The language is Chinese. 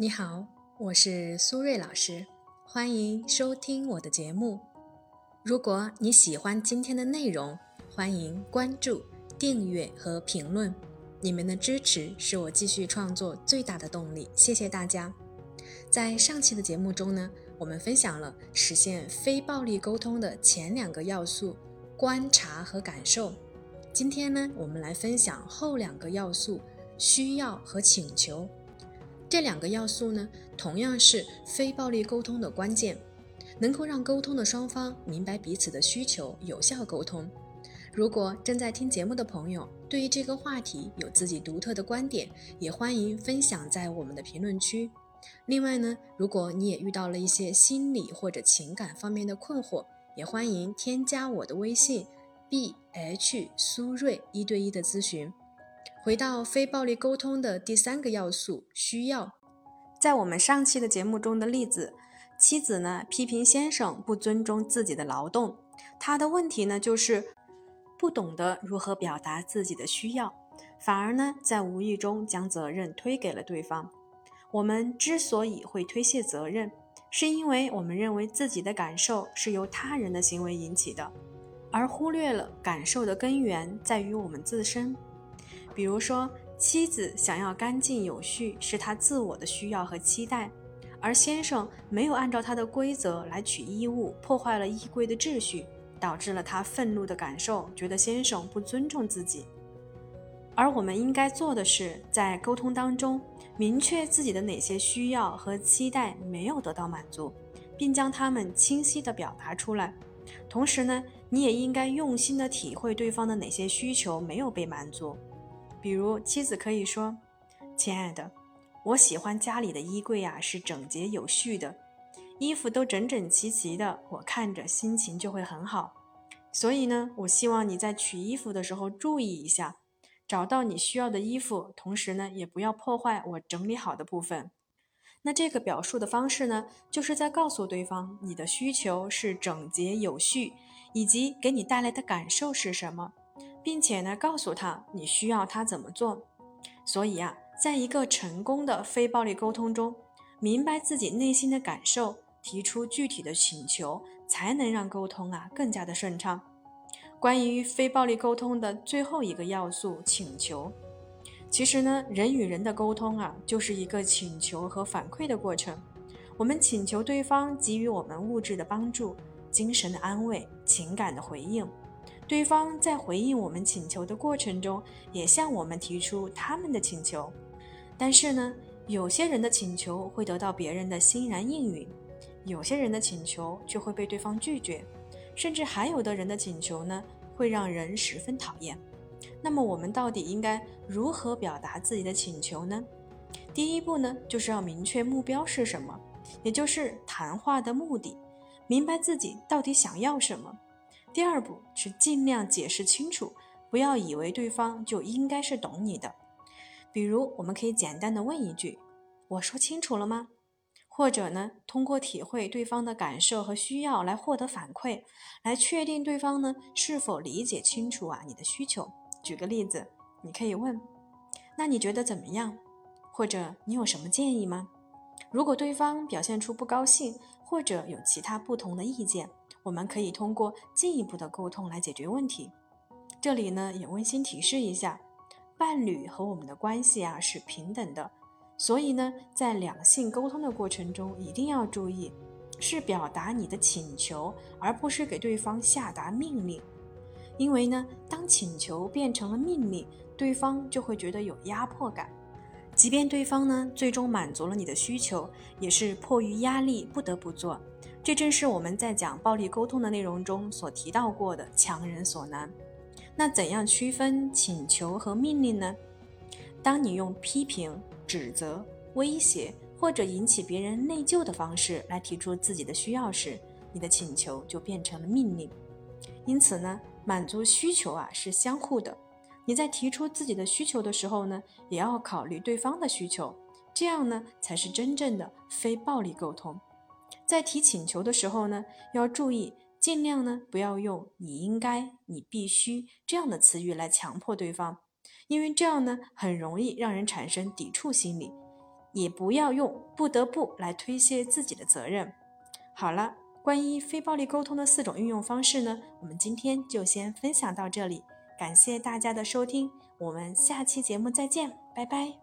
你好，我是苏瑞老师，欢迎收听我的节目。如果你喜欢今天的内容，欢迎关注、订阅和评论。你们的支持是我继续创作最大的动力，谢谢大家。在上期的节目中呢，我们分享了实现非暴力沟通的前两个要素：观察和感受。今天呢，我们来分享后两个要素：需要和请求。这两个要素呢，同样是非暴力沟通的关键，能够让沟通的双方明白彼此的需求，有效沟通。如果正在听节目的朋友对于这个话题有自己独特的观点，也欢迎分享在我们的评论区。另外呢，如果你也遇到了一些心理或者情感方面的困惑，也欢迎添加我的微信 b h 苏瑞一对一的咨询。回到非暴力沟通的第三个要素，需要。在我们上期的节目中的例子，妻子呢批评先生不尊重自己的劳动，他的问题呢就是不懂得如何表达自己的需要，反而呢在无意中将责任推给了对方。我们之所以会推卸责任，是因为我们认为自己的感受是由他人的行为引起的，而忽略了感受的根源在于我们自身。比如说，妻子想要干净有序，是她自我的需要和期待，而先生没有按照他的规则来取衣物，破坏了衣柜的秩序，导致了他愤怒的感受，觉得先生不尊重自己。而我们应该做的是，在沟通当中明确自己的哪些需要和期待没有得到满足，并将它们清晰地表达出来。同时呢，你也应该用心地体会对方的哪些需求没有被满足。比如，妻子可以说：“亲爱的，我喜欢家里的衣柜呀是整洁有序的，衣服都整整齐齐的，我看着心情就会很好。所以呢，我希望你在取衣服的时候注意一下，找到你需要的衣服，同时呢，也不要破坏我整理好的部分。那这个表述的方式呢，就是在告诉对方你的需求是整洁有序，以及给你带来的感受是什么。”并且呢，告诉他你需要他怎么做。所以啊，在一个成功的非暴力沟通中，明白自己内心的感受，提出具体的请求，才能让沟通啊更加的顺畅。关于非暴力沟通的最后一个要素——请求，其实呢，人与人的沟通啊，就是一个请求和反馈的过程。我们请求对方给予我们物质的帮助、精神的安慰、情感的回应。对方在回应我们请求的过程中，也向我们提出他们的请求。但是呢，有些人的请求会得到别人的欣然应允，有些人的请求却会被对方拒绝，甚至还有的人的请求呢，会让人十分讨厌。那么，我们到底应该如何表达自己的请求呢？第一步呢，就是要明确目标是什么，也就是谈话的目的，明白自己到底想要什么。第二步是尽量解释清楚，不要以为对方就应该是懂你的。比如，我们可以简单的问一句：“我说清楚了吗？”或者呢，通过体会对方的感受和需要来获得反馈，来确定对方呢是否理解清楚啊你的需求。举个例子，你可以问：“那你觉得怎么样？”或者“你有什么建议吗？”如果对方表现出不高兴，或者有其他不同的意见，我们可以通过进一步的沟通来解决问题。这里呢也温馨提示一下，伴侣和我们的关系啊是平等的，所以呢在两性沟通的过程中一定要注意，是表达你的请求，而不是给对方下达命令。因为呢当请求变成了命令，对方就会觉得有压迫感，即便对方呢最终满足了你的需求，也是迫于压力不得不做。这正是我们在讲暴力沟通的内容中所提到过的强人所难。那怎样区分请求和命令呢？当你用批评、指责、威胁或者引起别人内疚的方式来提出自己的需要时，你的请求就变成了命令。因此呢，满足需求啊是相互的。你在提出自己的需求的时候呢，也要考虑对方的需求，这样呢才是真正的非暴力沟通。在提请求的时候呢，要注意尽量呢不要用“你应该”“你必须”这样的词语来强迫对方，因为这样呢很容易让人产生抵触心理。也不要用不得不来推卸自己的责任。好了，关于非暴力沟通的四种运用方式呢，我们今天就先分享到这里。感谢大家的收听，我们下期节目再见，拜拜。